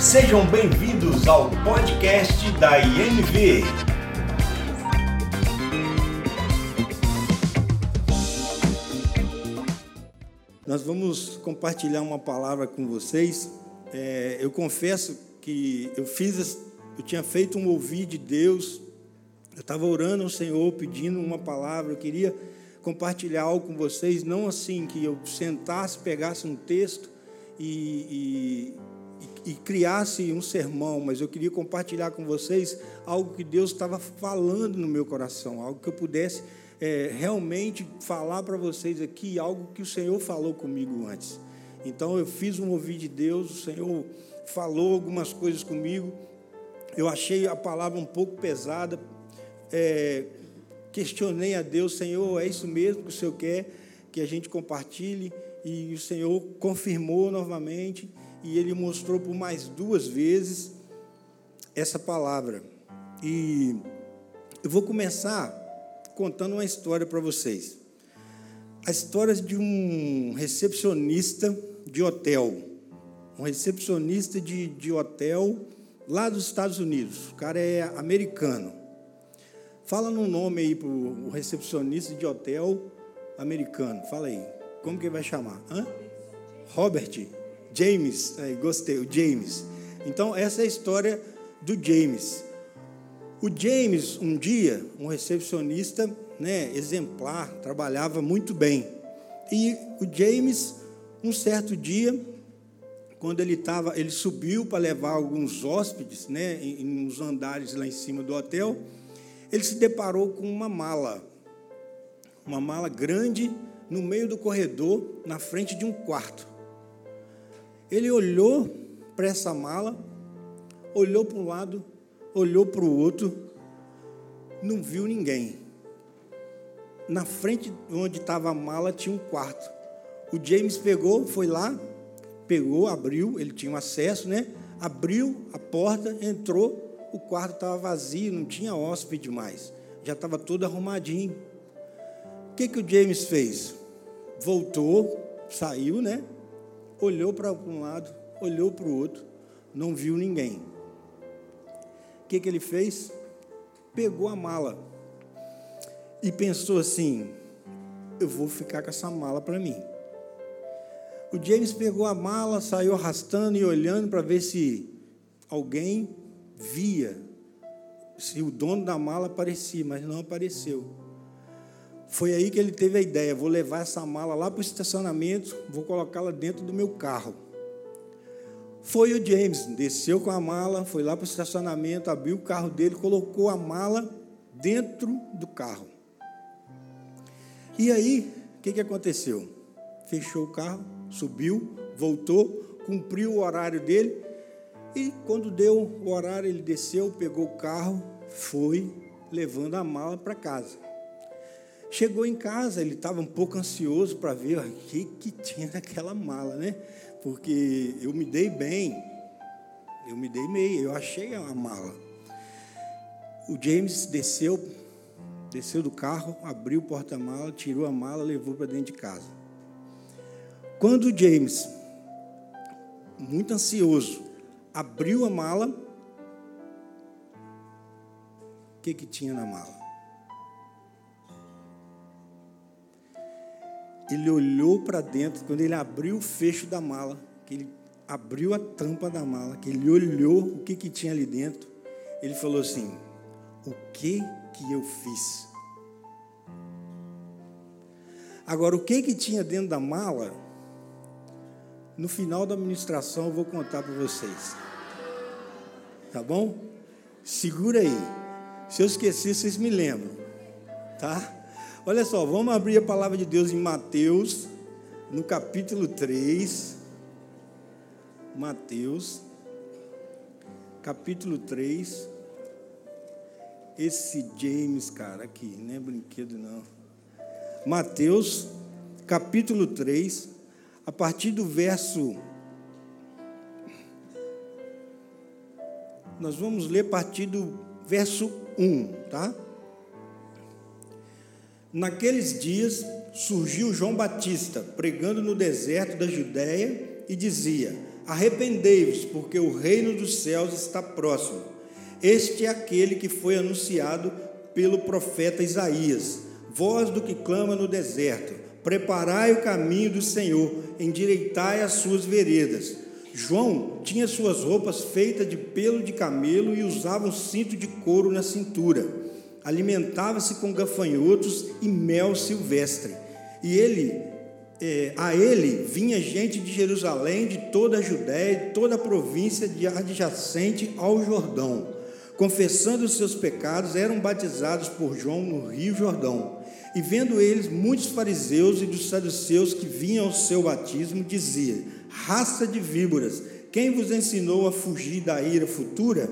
Sejam bem-vindos ao podcast da INV. Nós vamos compartilhar uma palavra com vocês. É, eu confesso que eu fiz, eu tinha feito um ouvir de Deus. Eu estava orando ao Senhor, pedindo uma palavra. Eu queria compartilhar algo com vocês, não assim que eu sentasse, pegasse um texto e, e, criasse um sermão, mas eu queria compartilhar com vocês algo que Deus estava falando no meu coração, algo que eu pudesse é, realmente falar para vocês aqui, algo que o Senhor falou comigo antes. Então eu fiz um ouvir de Deus, o Senhor falou algumas coisas comigo. Eu achei a palavra um pouco pesada. É, questionei a Deus, Senhor, é isso mesmo que o Senhor quer que a gente compartilhe? E o Senhor confirmou novamente, e Ele mostrou por mais duas vezes essa palavra. E eu vou começar contando uma história para vocês. A história de um recepcionista de hotel. Um recepcionista de, de hotel lá dos Estados Unidos. O cara é americano. Fala num nome aí para o recepcionista de hotel americano. Fala aí. Como que vai chamar? Hã? Robert. James. Aí, gostei, o James. Então, essa é a história do James. O James, um dia, um recepcionista né, exemplar, trabalhava muito bem. E o James, um certo dia, quando ele estava, ele subiu para levar alguns hóspedes, né, em, em uns andares lá em cima do hotel ele se deparou com uma mala, uma mala grande no meio do corredor, na frente de um quarto. Ele olhou para essa mala, olhou para um lado, olhou para o outro, não viu ninguém. Na frente onde estava a mala tinha um quarto. O James pegou, foi lá, pegou, abriu, ele tinha um acesso, né? Abriu a porta, entrou, o quarto estava vazio, não tinha hóspede mais, já estava tudo arrumadinho. O que, que o James fez? Voltou, saiu, né? Olhou para um lado, olhou para o outro, não viu ninguém. O que, que ele fez? Pegou a mala e pensou assim: eu vou ficar com essa mala para mim. O James pegou a mala, saiu arrastando e olhando para ver se alguém via se o dono da mala aparecia, mas não apareceu. Foi aí que ele teve a ideia: vou levar essa mala lá para o estacionamento, vou colocá-la dentro do meu carro. Foi o James, desceu com a mala, foi lá para o estacionamento, abriu o carro dele, colocou a mala dentro do carro. E aí, o que, que aconteceu? Fechou o carro, subiu, voltou, cumpriu o horário dele e quando deu o horário, ele desceu, pegou o carro, foi levando a mala para casa. Chegou em casa, ele estava um pouco ansioso para ver o que, que tinha naquela mala, né? Porque eu me dei bem, eu me dei meio, eu achei a mala. O James desceu, desceu do carro, abriu o porta-mala, tirou a mala, levou para dentro de casa. Quando o James, muito ansioso, abriu a mala. O que, que tinha na mala? Ele olhou para dentro, quando ele abriu o fecho da mala, que ele abriu a tampa da mala, que ele olhou o que, que tinha ali dentro, ele falou assim: O que que eu fiz? Agora, o que que tinha dentro da mala? No final da ministração eu vou contar para vocês. Tá bom? Segura aí. Se eu esquecer, vocês me lembram. Tá? Olha só, vamos abrir a palavra de Deus em Mateus, no capítulo 3. Mateus, capítulo 3. Esse James, cara, aqui, não é brinquedo não. Mateus, capítulo 3 a partir do verso. Nós vamos ler a partir do verso 1, tá? Naqueles dias surgiu João Batista, pregando no deserto da Judéia, e dizia: Arrependei-vos, porque o reino dos céus está próximo. Este é aquele que foi anunciado pelo profeta Isaías, voz do que clama no deserto: Preparai o caminho do Senhor, endireitai as suas veredas. João tinha suas roupas feitas de pelo de camelo e usava um cinto de couro na cintura. Alimentava-se com gafanhotos e mel silvestre. E ele, é, a ele vinha gente de Jerusalém, de toda a Judéia, de toda a província de adjacente ao Jordão. Confessando os seus pecados, eram batizados por João no Rio Jordão. E vendo eles muitos fariseus e dos saduceus que vinham ao seu batismo, dizia: Raça de víboras, quem vos ensinou a fugir da ira futura?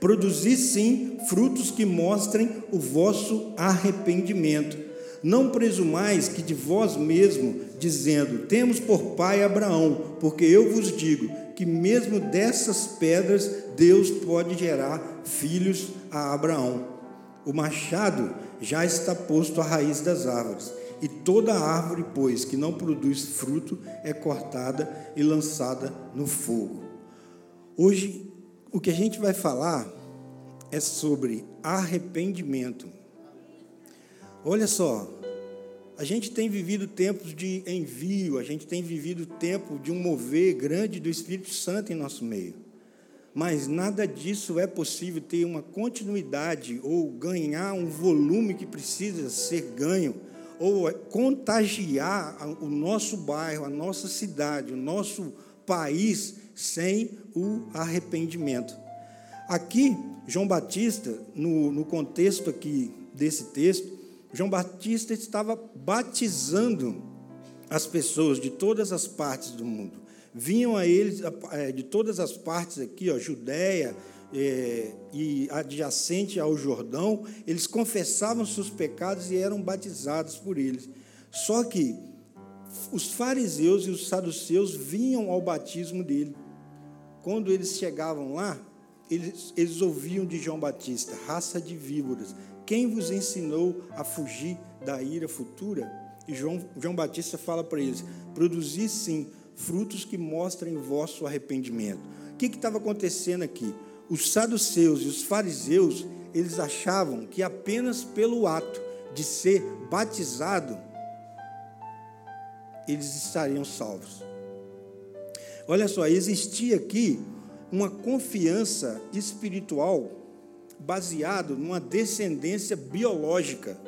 Produzi sim frutos que mostrem o vosso arrependimento. Não presumais que de vós mesmo, dizendo: Temos por pai Abraão, porque eu vos digo que mesmo dessas pedras Deus pode gerar filhos a Abraão. O machado já está posto à raiz das árvores, e toda árvore, pois, que não produz fruto, é cortada e lançada no fogo. Hoje, o que a gente vai falar é sobre arrependimento. Olha só, a gente tem vivido tempos de envio, a gente tem vivido tempo de um mover grande do Espírito Santo em nosso meio. Mas nada disso é possível ter uma continuidade ou ganhar um volume que precisa ser ganho ou contagiar o nosso bairro, a nossa cidade, o nosso país sem o arrependimento. Aqui, João Batista, no, no contexto aqui desse texto, João Batista estava batizando as pessoas de todas as partes do mundo. Vinham a eles é, de todas as partes aqui, ó, Judéia, é, e adjacente ao Jordão, eles confessavam seus pecados e eram batizados por eles. Só que os fariseus e os saduceus vinham ao batismo dele. Quando eles chegavam lá, eles, eles ouviam de João Batista: raça de víboras, quem vos ensinou a fugir da ira futura? E João, João Batista fala para eles: produzi sim frutos que mostrem vosso arrependimento. O que estava acontecendo aqui? Os saduceus e os fariseus, eles achavam que apenas pelo ato de ser batizado, eles estariam salvos. Olha só, existia aqui uma confiança espiritual baseado numa descendência biológica,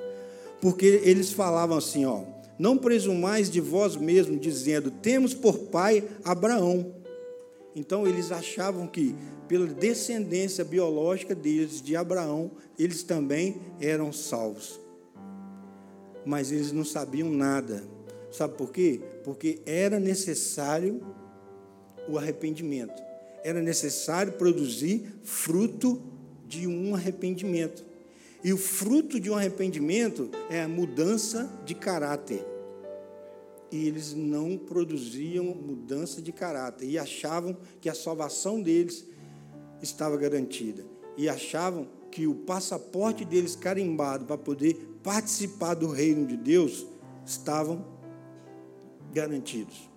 porque eles falavam assim, ó, não presumais de vós mesmos, dizendo, temos por pai Abraão. Então eles achavam que pela descendência biológica deles, de Abraão, eles também eram salvos. Mas eles não sabiam nada. Sabe por quê? Porque era necessário o arrependimento. Era necessário produzir fruto de um arrependimento. E o fruto de um arrependimento é a mudança de caráter. E eles não produziam mudança de caráter e achavam que a salvação deles estava garantida. E achavam que o passaporte deles carimbado para poder participar do reino de Deus estavam garantidos.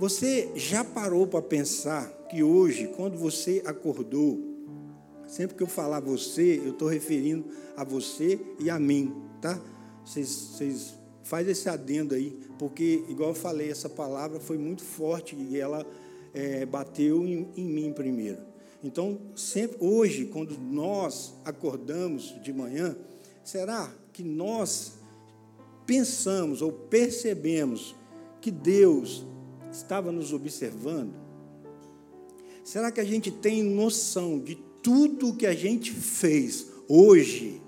Você já parou para pensar que hoje, quando você acordou, sempre que eu falar você, eu estou referindo a você e a mim, tá? Vocês, vocês faz esse adendo aí, porque, igual eu falei, essa palavra foi muito forte e ela é, bateu em, em mim primeiro. Então, sempre hoje, quando nós acordamos de manhã, será que nós pensamos ou percebemos que Deus estava nos observando? Será que a gente tem noção de tudo o que a gente fez hoje?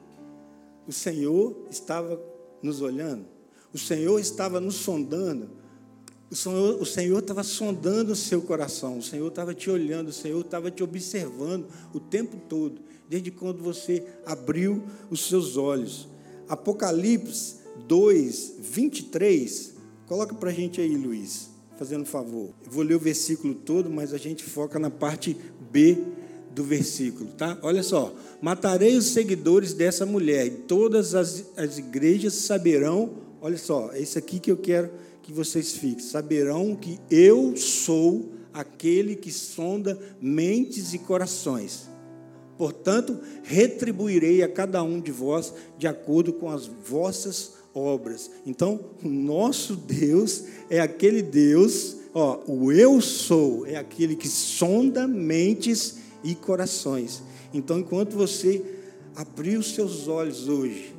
O Senhor estava nos olhando, o Senhor estava nos sondando, o Senhor, o Senhor estava sondando o seu coração, o Senhor estava te olhando, o Senhor estava te observando o tempo todo, desde quando você abriu os seus olhos. Apocalipse 2, 23, coloca para a gente aí, Luiz, fazendo um favor. Eu vou ler o versículo todo, mas a gente foca na parte B do versículo, tá? Olha só. Matarei os seguidores dessa mulher, e todas as, as igrejas saberão. Olha só, é isso aqui que eu quero que vocês fiquem. Saberão que eu sou aquele que sonda mentes e corações. Portanto, retribuirei a cada um de vós de acordo com as vossas obras. Então, o nosso Deus é aquele Deus, ó, o eu sou é aquele que sonda mentes e corações. Então, enquanto você abriu os seus olhos hoje,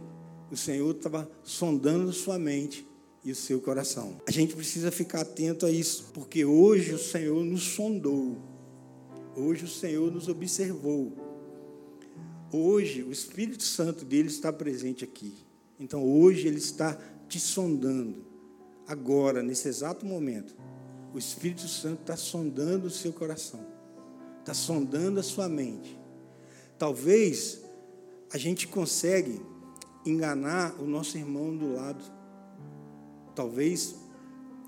o Senhor estava sondando sua mente e o seu coração. A gente precisa ficar atento a isso, porque hoje o Senhor nos sondou, hoje o Senhor nos observou, hoje o Espírito Santo dele está presente aqui. Então hoje ele está te sondando, agora, nesse exato momento. O Espírito Santo está sondando o seu coração, está sondando a sua mente. Talvez a gente consegue enganar o nosso irmão do lado Talvez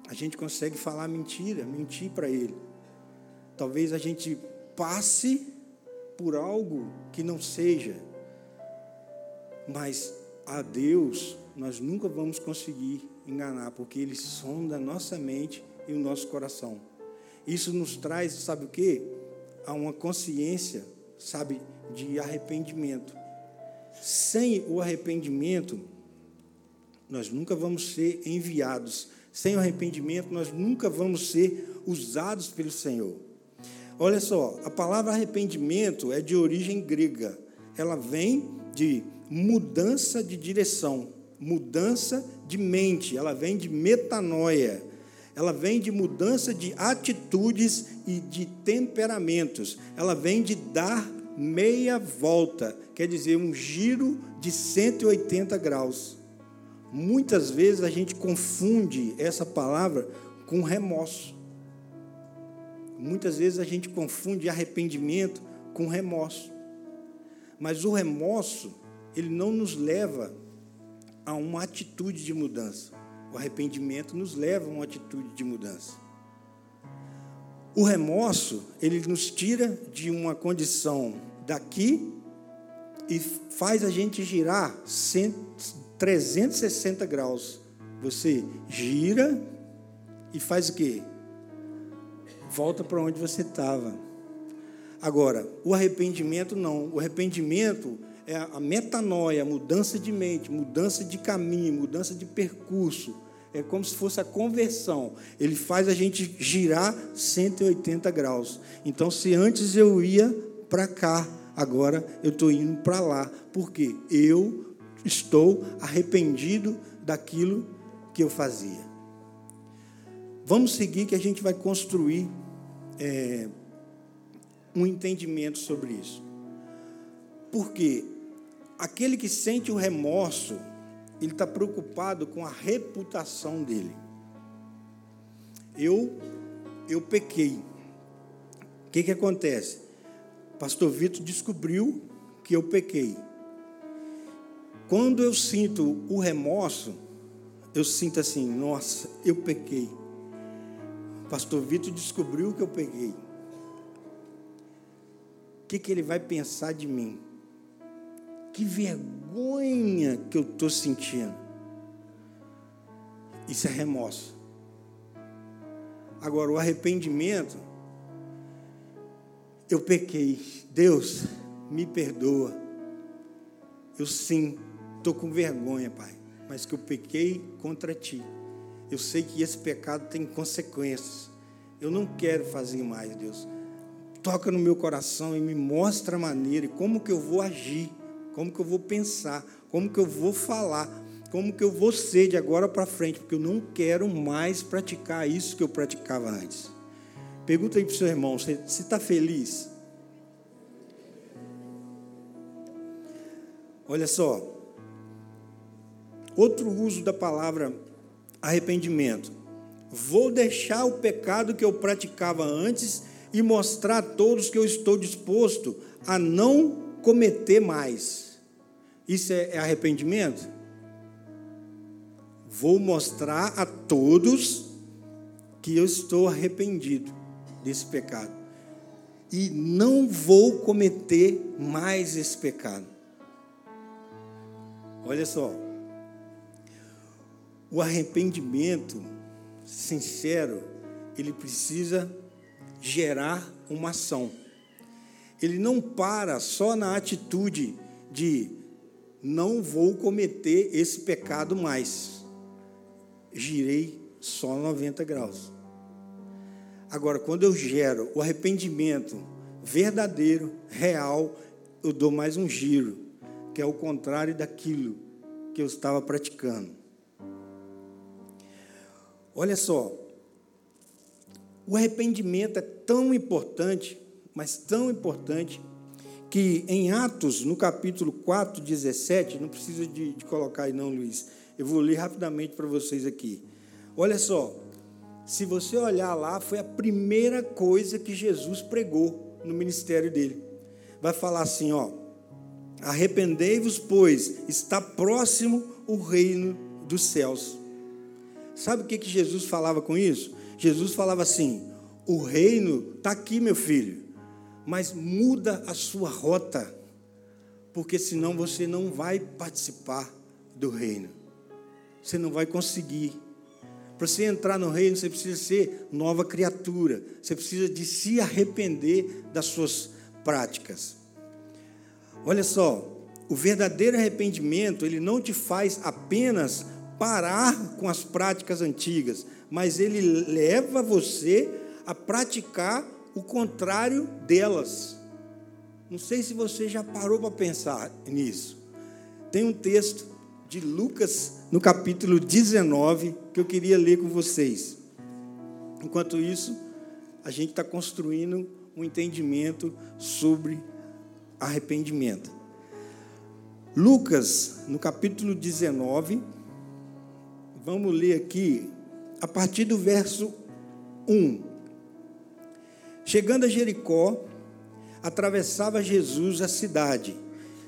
a gente consegue falar mentira, mentir para ele. Talvez a gente passe por algo que não seja. Mas a Deus nós nunca vamos conseguir enganar, porque Ele sonda a nossa mente e o nosso coração. Isso nos traz, sabe o que? A uma consciência, sabe, de arrependimento. Sem o arrependimento, nós nunca vamos ser enviados. Sem o arrependimento, nós nunca vamos ser usados pelo Senhor. Olha só, a palavra arrependimento é de origem grega. Ela vem de mudança de direção, mudança de mente, ela vem de metanoia. Ela vem de mudança de atitudes e de temperamentos. Ela vem de dar meia volta, quer dizer, um giro de 180 graus. Muitas vezes a gente confunde essa palavra com remorso. Muitas vezes a gente confunde arrependimento com remorso. Mas o remorso, ele não nos leva a uma atitude de mudança. O arrependimento nos leva a uma atitude de mudança. O remorso, ele nos tira de uma condição daqui e faz a gente girar 360 graus. Você gira e faz o quê? Volta para onde você estava. Agora, o arrependimento não. O arrependimento é a metanoia, a mudança de mente, mudança de caminho, mudança de percurso. É como se fosse a conversão. Ele faz a gente girar 180 graus. Então, se antes eu ia para cá, agora eu estou indo para lá. Porque eu estou arrependido daquilo que eu fazia. Vamos seguir que a gente vai construir é, um entendimento sobre isso. Porque aquele que sente o remorso, ele está preocupado com a reputação dele. Eu, eu pequei. O que, que acontece? Pastor Vitor descobriu que eu pequei. Quando eu sinto o remorso, eu sinto assim: nossa, eu pequei. Pastor Vitor descobriu que eu peguei. O que, que ele vai pensar de mim? Que vergonha que eu estou sentindo. Isso é remorso. Agora, o arrependimento, eu pequei. Deus, me perdoa. Eu sim estou com vergonha, Pai, mas que eu pequei contra ti. Eu sei que esse pecado tem consequências. Eu não quero fazer mais, Deus. Toca no meu coração e me mostra a maneira e como que eu vou agir, como que eu vou pensar, como que eu vou falar, como que eu vou ser de agora para frente, porque eu não quero mais praticar isso que eu praticava antes. Pergunta aí para o seu irmão, você está feliz? Olha só, Outro uso da palavra arrependimento. Vou deixar o pecado que eu praticava antes e mostrar a todos que eu estou disposto a não cometer mais. Isso é, é arrependimento? Vou mostrar a todos que eu estou arrependido desse pecado. E não vou cometer mais esse pecado. Olha só, o arrependimento sincero, ele precisa gerar uma ação. Ele não para só na atitude de não vou cometer esse pecado mais. Girei só 90 graus. Agora, quando eu gero o arrependimento verdadeiro, real, eu dou mais um giro, que é o contrário daquilo que eu estava praticando. Olha só, o arrependimento é tão importante, mas tão importante, que em Atos, no capítulo 4, 17, não precisa de, de colocar aí não, Luiz, eu vou ler rapidamente para vocês aqui. Olha só, se você olhar lá, foi a primeira coisa que Jesus pregou no ministério dele. Vai falar assim, ó: Arrependei-vos, pois está próximo o reino dos céus. Sabe o que, que Jesus falava com isso? Jesus falava assim: o reino está aqui, meu filho, mas muda a sua rota, porque senão você não vai participar do reino, você não vai conseguir. Para você entrar no reino, você precisa ser nova criatura, você precisa de se arrepender das suas práticas. Olha só, o verdadeiro arrependimento, ele não te faz apenas parar com as práticas antigas, mas ele leva você a praticar o contrário delas. Não sei se você já parou para pensar nisso. Tem um texto de Lucas, no capítulo 19, que eu queria ler com vocês. Enquanto isso, a gente está construindo um entendimento sobre arrependimento. Lucas, no capítulo 19, vamos ler aqui a partir do verso 1. Chegando a Jericó, atravessava Jesus a cidade.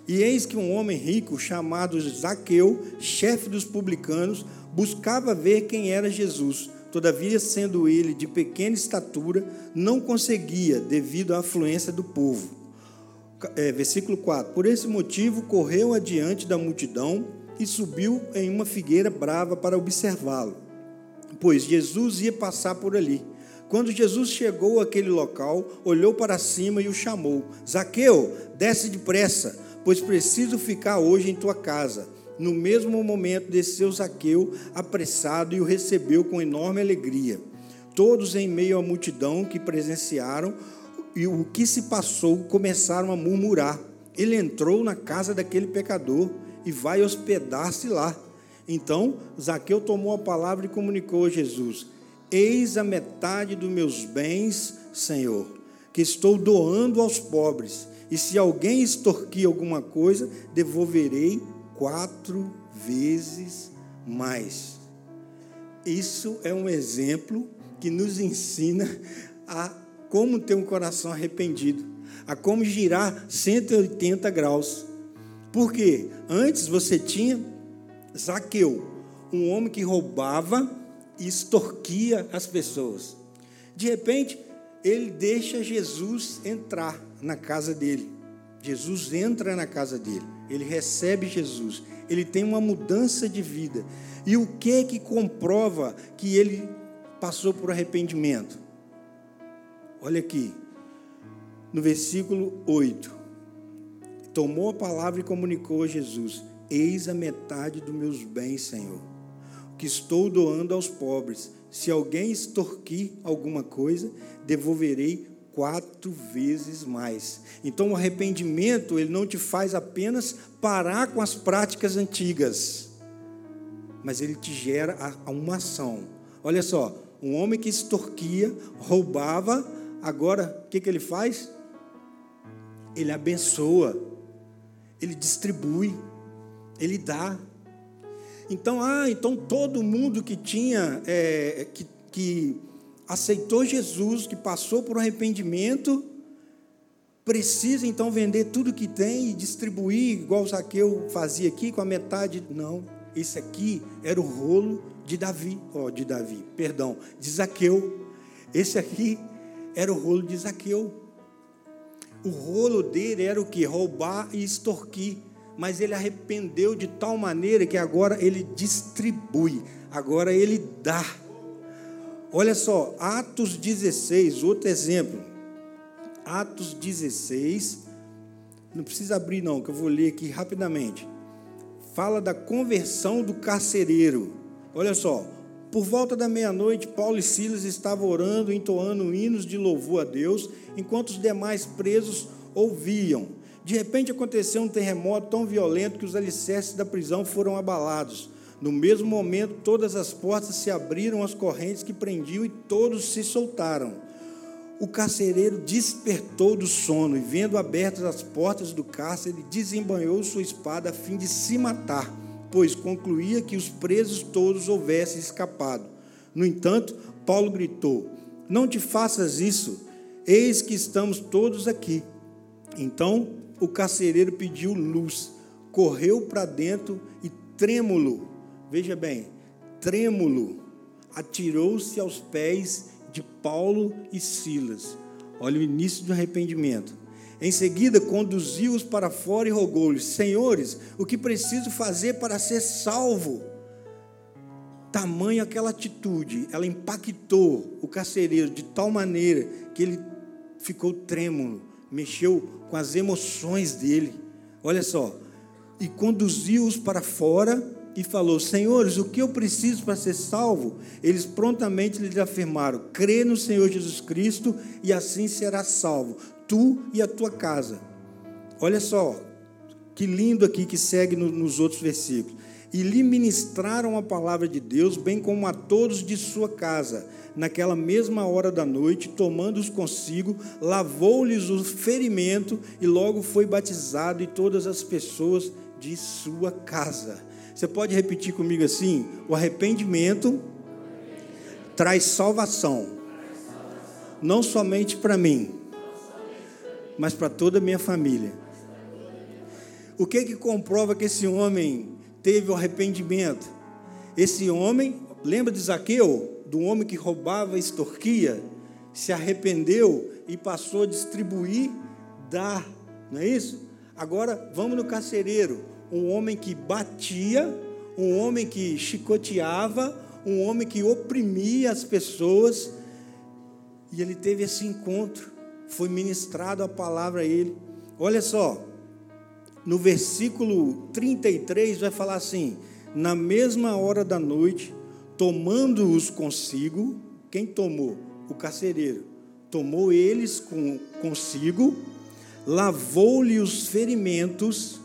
E eis que um homem rico, chamado Zaqueu, chefe dos publicanos, buscava ver quem era Jesus. Todavia, sendo ele de pequena estatura, não conseguia, devido à afluência do povo. É, versículo 4: Por esse motivo, correu adiante da multidão e subiu em uma figueira brava para observá-lo pois Jesus ia passar por ali. Quando Jesus chegou àquele local, olhou para cima e o chamou: Zaqueu, desce depressa, pois preciso ficar hoje em tua casa. No mesmo momento desceu Zaqueu, apressado, e o recebeu com enorme alegria. Todos em meio à multidão que presenciaram e o que se passou começaram a murmurar. Ele entrou na casa daquele pecador e vai hospedar-se lá. Então Zaqueu tomou a palavra e comunicou a Jesus: Eis a metade dos meus bens, Senhor, que estou doando aos pobres. E se alguém extorquir alguma coisa, devolverei quatro vezes mais. Isso é um exemplo que nos ensina a como ter um coração arrependido, a como girar 180 graus. Porque antes você tinha Zaqueu, um homem que roubava e extorquia as pessoas. De repente, ele deixa Jesus entrar na casa dele. Jesus entra na casa dele, ele recebe Jesus, ele tem uma mudança de vida. E o que que comprova que ele passou por arrependimento? Olha aqui, no versículo 8. Tomou a palavra e comunicou a Jesus: Eis a metade dos meus bens, Senhor, que estou doando aos pobres. Se alguém extorquir alguma coisa, devolverei quatro vezes mais. Então, o arrependimento, ele não te faz apenas parar com as práticas antigas, mas ele te gera uma ação. Olha só, um homem que extorquia, roubava, agora o que, que ele faz? Ele abençoa, ele distribui ele dá. Então, ah, então todo mundo que tinha, é, que, que aceitou Jesus, que passou por arrependimento, precisa então vender tudo que tem e distribuir, igual o Zaqueu fazia aqui, com a metade. Não, esse aqui era o rolo de Davi, ó, oh, de Davi, perdão, de Zaqueu. Esse aqui era o rolo de Zaqueu. O rolo dele era o que? Roubar e extorquir mas ele arrependeu de tal maneira que agora ele distribui, agora ele dá. Olha só, Atos 16, outro exemplo. Atos 16, não precisa abrir não, que eu vou ler aqui rapidamente. Fala da conversão do carcereiro. Olha só, por volta da meia-noite, Paulo e Silas estavam orando, entoando hinos de louvor a Deus, enquanto os demais presos ouviam. De repente aconteceu um terremoto tão violento que os alicerces da prisão foram abalados. No mesmo momento, todas as portas se abriram, as correntes que prendiam e todos se soltaram. O carcereiro despertou do sono e, vendo abertas as portas do cárcere, desembanhou sua espada a fim de se matar, pois concluía que os presos todos houvessem escapado. No entanto, Paulo gritou: Não te faças isso, eis que estamos todos aqui. Então o carcereiro pediu luz, correu para dentro e, trêmulo, veja bem, trêmulo, atirou-se aos pés de Paulo e Silas. Olha o início do arrependimento. Em seguida, conduziu-os para fora e rogou-lhes: Senhores, o que preciso fazer para ser salvo? Tamanho aquela atitude, ela impactou o carcereiro de tal maneira que ele ficou trêmulo, mexeu com as emoções dele. Olha só, e conduziu-os para fora e falou: Senhores, o que eu preciso para ser salvo? Eles prontamente lhes afirmaram: crê no Senhor Jesus Cristo e assim serás salvo, tu e a tua casa. Olha só, que lindo aqui que segue nos outros versículos. E lhe ministraram a palavra de Deus, bem como a todos de sua casa naquela mesma hora da noite, tomando-os consigo, lavou-lhes o ferimento e logo foi batizado e todas as pessoas de sua casa. Você pode repetir comigo assim? O arrependimento traz salvação, não somente para mim, mas para toda a minha família. O que que comprova que esse homem teve o arrependimento? Esse homem, lembra de Zaqueu? do homem que roubava e extorquia, se arrependeu e passou a distribuir, dar, não é isso? Agora vamos no carcereiro, um homem que batia, um homem que chicoteava, um homem que oprimia as pessoas, e ele teve esse encontro, foi ministrado a palavra a ele. Olha só, no versículo 33 vai falar assim: na mesma hora da noite, tomando-os consigo, quem tomou? O carcereiro. Tomou eles com, consigo, lavou-lhe os ferimentos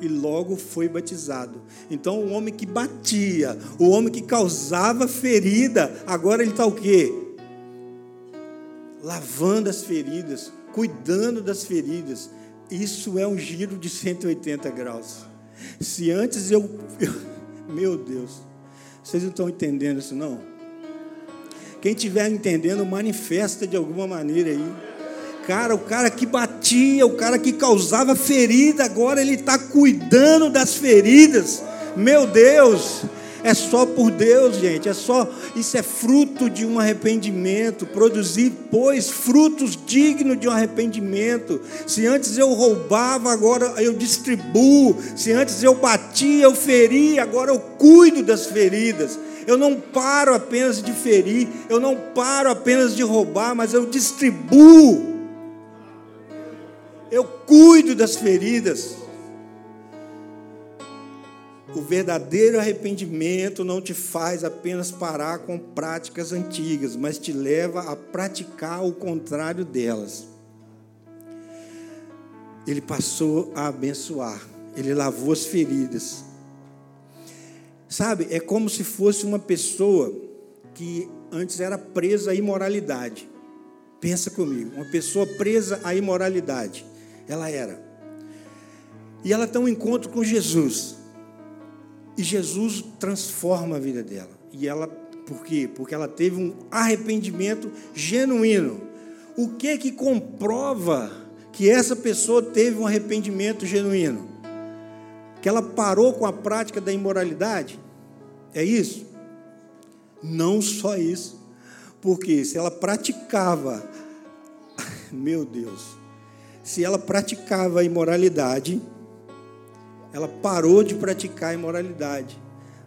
e logo foi batizado. Então, o homem que batia, o homem que causava ferida, agora ele está o quê? Lavando as feridas, cuidando das feridas. Isso é um giro de 180 graus. Se antes eu, eu meu Deus, vocês não estão entendendo isso, não? Quem estiver entendendo, manifesta de alguma maneira aí. Cara, o cara que batia, o cara que causava ferida, agora ele está cuidando das feridas. Meu Deus, é só por Deus, gente. É só isso é fruto de um arrependimento. Produzir, pois, frutos dignos de um arrependimento. Se antes eu roubava, agora eu distribuo. Se antes eu batia, eu feria, agora eu cuido das feridas. Eu não paro apenas de ferir, eu não paro apenas de roubar, mas eu distribuo. Eu cuido das feridas. O verdadeiro arrependimento não te faz apenas parar com práticas antigas, mas te leva a praticar o contrário delas. Ele passou a abençoar, ele lavou as feridas. Sabe, é como se fosse uma pessoa que antes era presa à imoralidade. Pensa comigo, uma pessoa presa à imoralidade. Ela era. E ela tem um encontro com Jesus. E Jesus transforma a vida dela. E ela, por quê? Porque ela teve um arrependimento genuíno. O que que comprova que essa pessoa teve um arrependimento genuíno? Que ela parou com a prática da imoralidade? É isso? Não só isso. Porque se ela praticava, meu Deus, se ela praticava a imoralidade, ela parou de praticar a imoralidade.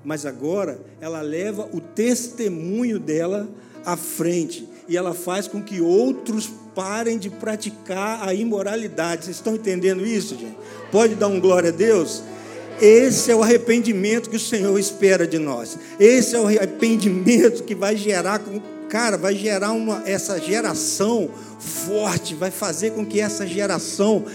mas agora ela leva o testemunho dela à frente e ela faz com que outros parem de praticar a imoralidade. Vocês estão entendendo isso, gente? Pode dar um glória a Deus? Esse é o arrependimento que o Senhor espera de nós. Esse é o arrependimento que vai gerar, cara, vai gerar uma, essa geração forte, vai fazer com que essa geração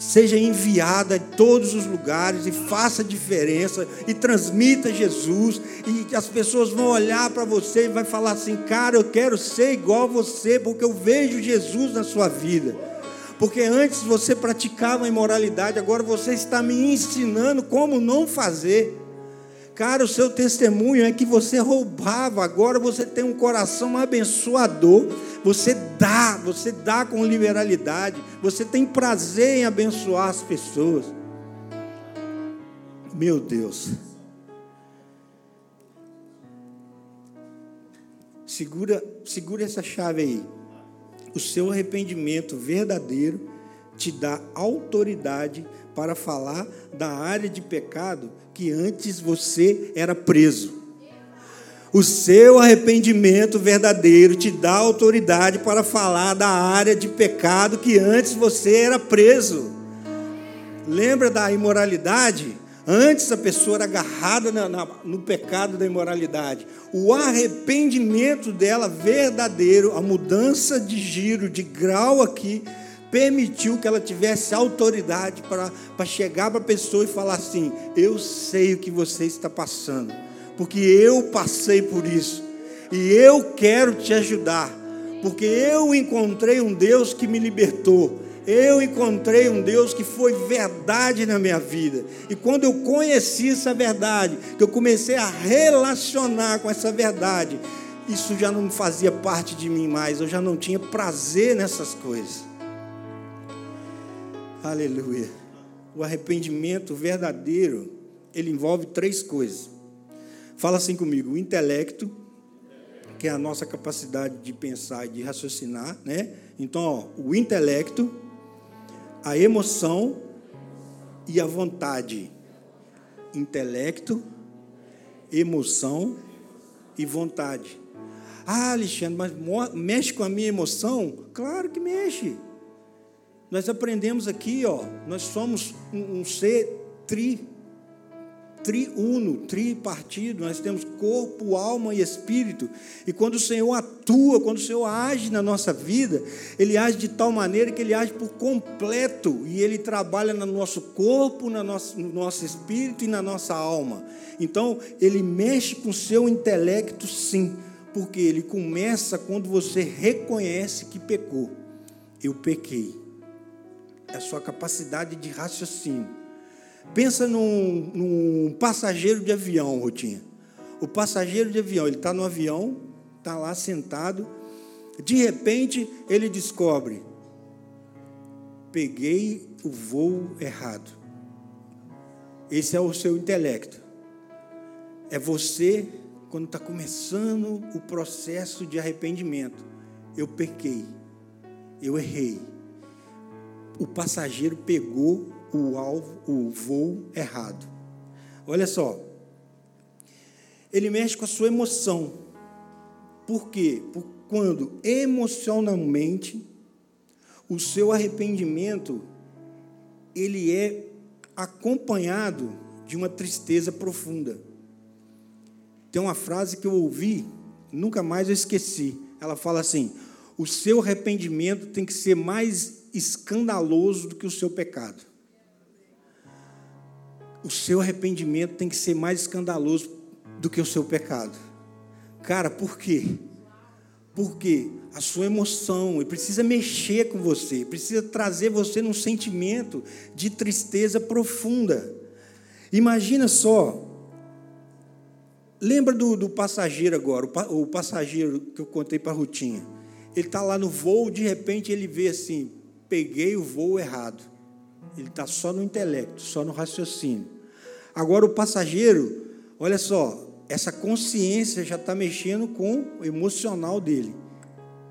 seja enviada em todos os lugares e faça diferença e transmita Jesus e as pessoas vão olhar para você e vai falar assim, cara, eu quero ser igual a você porque eu vejo Jesus na sua vida. Porque antes você praticava imoralidade, agora você está me ensinando como não fazer. Cara, o seu testemunho é que você roubava, agora você tem um coração abençoador. Você dá, você dá com liberalidade. Você tem prazer em abençoar as pessoas. Meu Deus. Segura, segura essa chave aí. O seu arrependimento verdadeiro te dá autoridade para falar da área de pecado que antes você era preso. O seu arrependimento verdadeiro te dá autoridade para falar da área de pecado que antes você era preso. Lembra da imoralidade? Antes a pessoa era agarrada na, na, no pecado da imoralidade. O arrependimento dela verdadeiro, a mudança de giro, de grau aqui, permitiu que ela tivesse autoridade para, chegar para a pessoa e falar assim: Eu sei o que você está passando, porque eu passei por isso, e eu quero te ajudar, porque eu encontrei um Deus que me libertou. Eu encontrei um Deus que foi verdade na minha vida. E quando eu conheci essa verdade, que eu comecei a relacionar com essa verdade, isso já não fazia parte de mim mais, eu já não tinha prazer nessas coisas. Aleluia. O arrependimento verdadeiro, ele envolve três coisas. Fala assim comigo: o intelecto, que é a nossa capacidade de pensar e de raciocinar, né? Então, ó, o intelecto, a emoção e a vontade. Intelecto, emoção e vontade. Ah, Alexandre, mas mexe com a minha emoção? Claro que mexe. Nós aprendemos aqui, ó, nós somos um, um ser tri, triuno, tripartido, nós temos corpo, alma e espírito. E quando o Senhor atua, quando o Senhor age na nossa vida, Ele age de tal maneira que Ele age por completo. E Ele trabalha no nosso corpo, no nosso, no nosso espírito e na nossa alma. Então, Ele mexe com o seu intelecto, sim. Porque Ele começa quando você reconhece que pecou. Eu pequei é a sua capacidade de raciocínio. Pensa num, num passageiro de avião, Rotinha. O passageiro de avião, ele está no avião, está lá sentado, de repente ele descobre: peguei o voo errado. Esse é o seu intelecto. É você, quando está começando o processo de arrependimento. Eu pequei, eu errei o passageiro pegou o alvo, o voo errado. Olha só. Ele mexe com a sua emoção. Por quê? Por quando emocionalmente o seu arrependimento ele é acompanhado de uma tristeza profunda. Tem uma frase que eu ouvi, nunca mais eu esqueci. Ela fala assim: o seu arrependimento tem que ser mais escandaloso do que o seu pecado. O seu arrependimento tem que ser mais escandaloso do que o seu pecado. Cara, por quê? Porque a sua emoção, precisa mexer com você, precisa trazer você num sentimento de tristeza profunda. Imagina só, lembra do, do passageiro agora, o, o passageiro que eu contei para a Rutinha. Ele está lá no voo, de repente ele vê assim, peguei o voo errado. Ele está só no intelecto, só no raciocínio. Agora o passageiro, olha só, essa consciência já está mexendo com o emocional dele.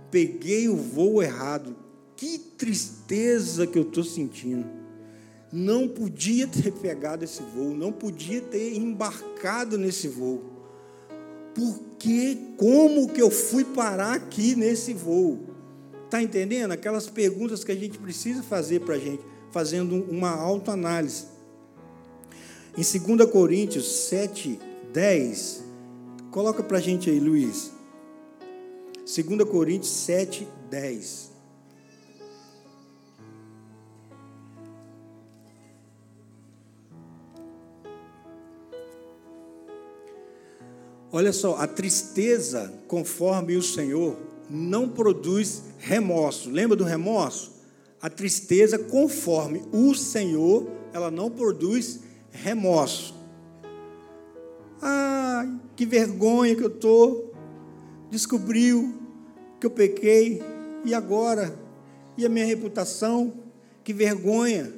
Peguei o voo errado. Que tristeza que eu estou sentindo. não podia ter pegado esse voo, não podia ter embarcado nesse voo. Por que, como que eu fui parar aqui nesse voo? Está entendendo? Aquelas perguntas que a gente precisa fazer para a gente, fazendo uma autoanálise. Em 2 Coríntios 7, 10, coloca para a gente aí, Luiz. 2 Coríntios 7, 10. Olha só, a tristeza, conforme o Senhor, não produz remorso. Lembra do remorso? A tristeza, conforme o Senhor, ela não produz remorso. Ah, que vergonha que eu estou. Descobriu que eu pequei. E agora? E a minha reputação? Que vergonha.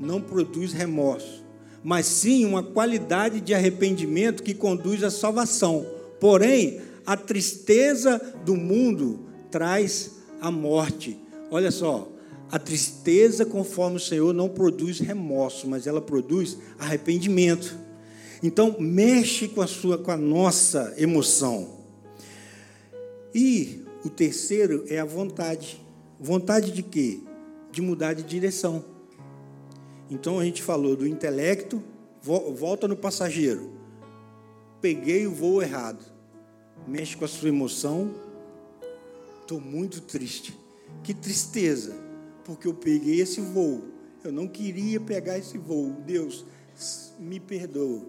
Não produz remorso mas sim uma qualidade de arrependimento que conduz à salvação. Porém, a tristeza do mundo traz a morte. Olha só, a tristeza, conforme o Senhor, não produz remorso, mas ela produz arrependimento. Então, mexe com a sua, com a nossa emoção. E o terceiro é a vontade. Vontade de quê? De mudar de direção. Então a gente falou do intelecto, volta no passageiro. Peguei o voo errado. Mexe com a sua emoção. Estou muito triste. Que tristeza, porque eu peguei esse voo. Eu não queria pegar esse voo. Deus, me perdoa.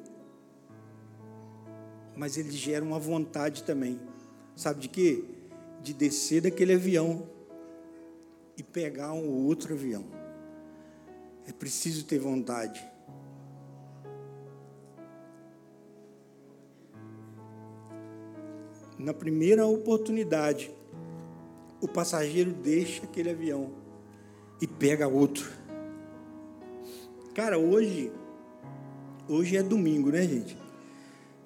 Mas ele gera uma vontade também. Sabe de quê? De descer daquele avião e pegar um outro avião. É preciso ter vontade. Na primeira oportunidade, o passageiro deixa aquele avião e pega outro. Cara, hoje, hoje é domingo, né, gente?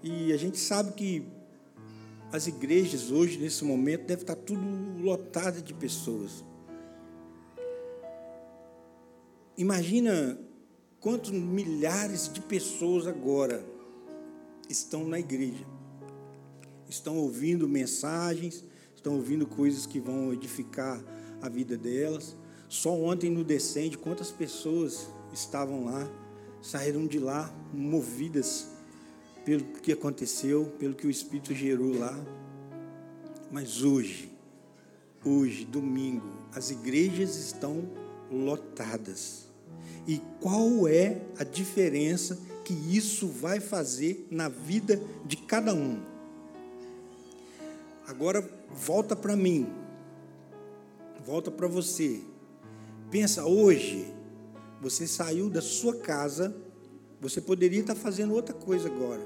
E a gente sabe que as igrejas hoje, nesse momento, deve estar tudo lotado de pessoas. Imagina quantos milhares de pessoas agora estão na igreja, estão ouvindo mensagens, estão ouvindo coisas que vão edificar a vida delas. Só ontem no Descende, quantas pessoas estavam lá, saíram de lá movidas pelo que aconteceu, pelo que o Espírito gerou lá. Mas hoje, hoje, domingo, as igrejas estão lotadas. E qual é a diferença que isso vai fazer na vida de cada um? Agora volta para mim. Volta para você. Pensa hoje, você saiu da sua casa, você poderia estar fazendo outra coisa agora,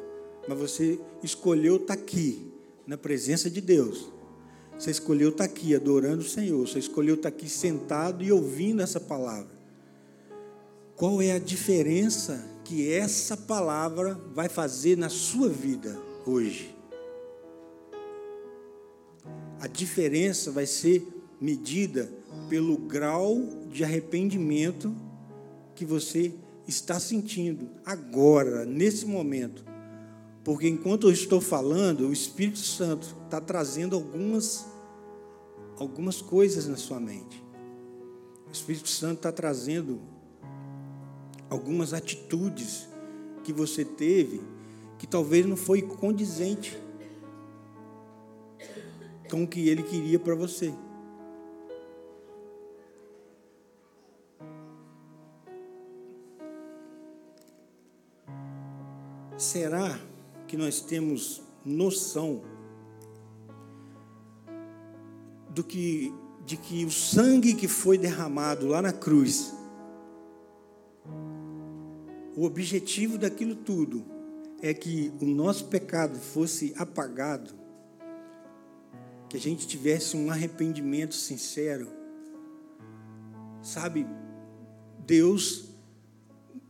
mas você escolheu estar aqui, na presença de Deus. Você escolheu estar aqui adorando o Senhor, você escolheu estar aqui sentado e ouvindo essa palavra. Qual é a diferença que essa palavra vai fazer na sua vida hoje? A diferença vai ser medida pelo grau de arrependimento que você está sentindo agora, nesse momento. Porque enquanto eu estou falando, o Espírito Santo está trazendo algumas, algumas coisas na sua mente. O Espírito Santo está trazendo algumas atitudes que você teve que talvez não foi condizente o que ele queria para você. Será que nós temos noção do que de que o sangue que foi derramado lá na cruz o objetivo daquilo tudo é que o nosso pecado fosse apagado, que a gente tivesse um arrependimento sincero. Sabe, Deus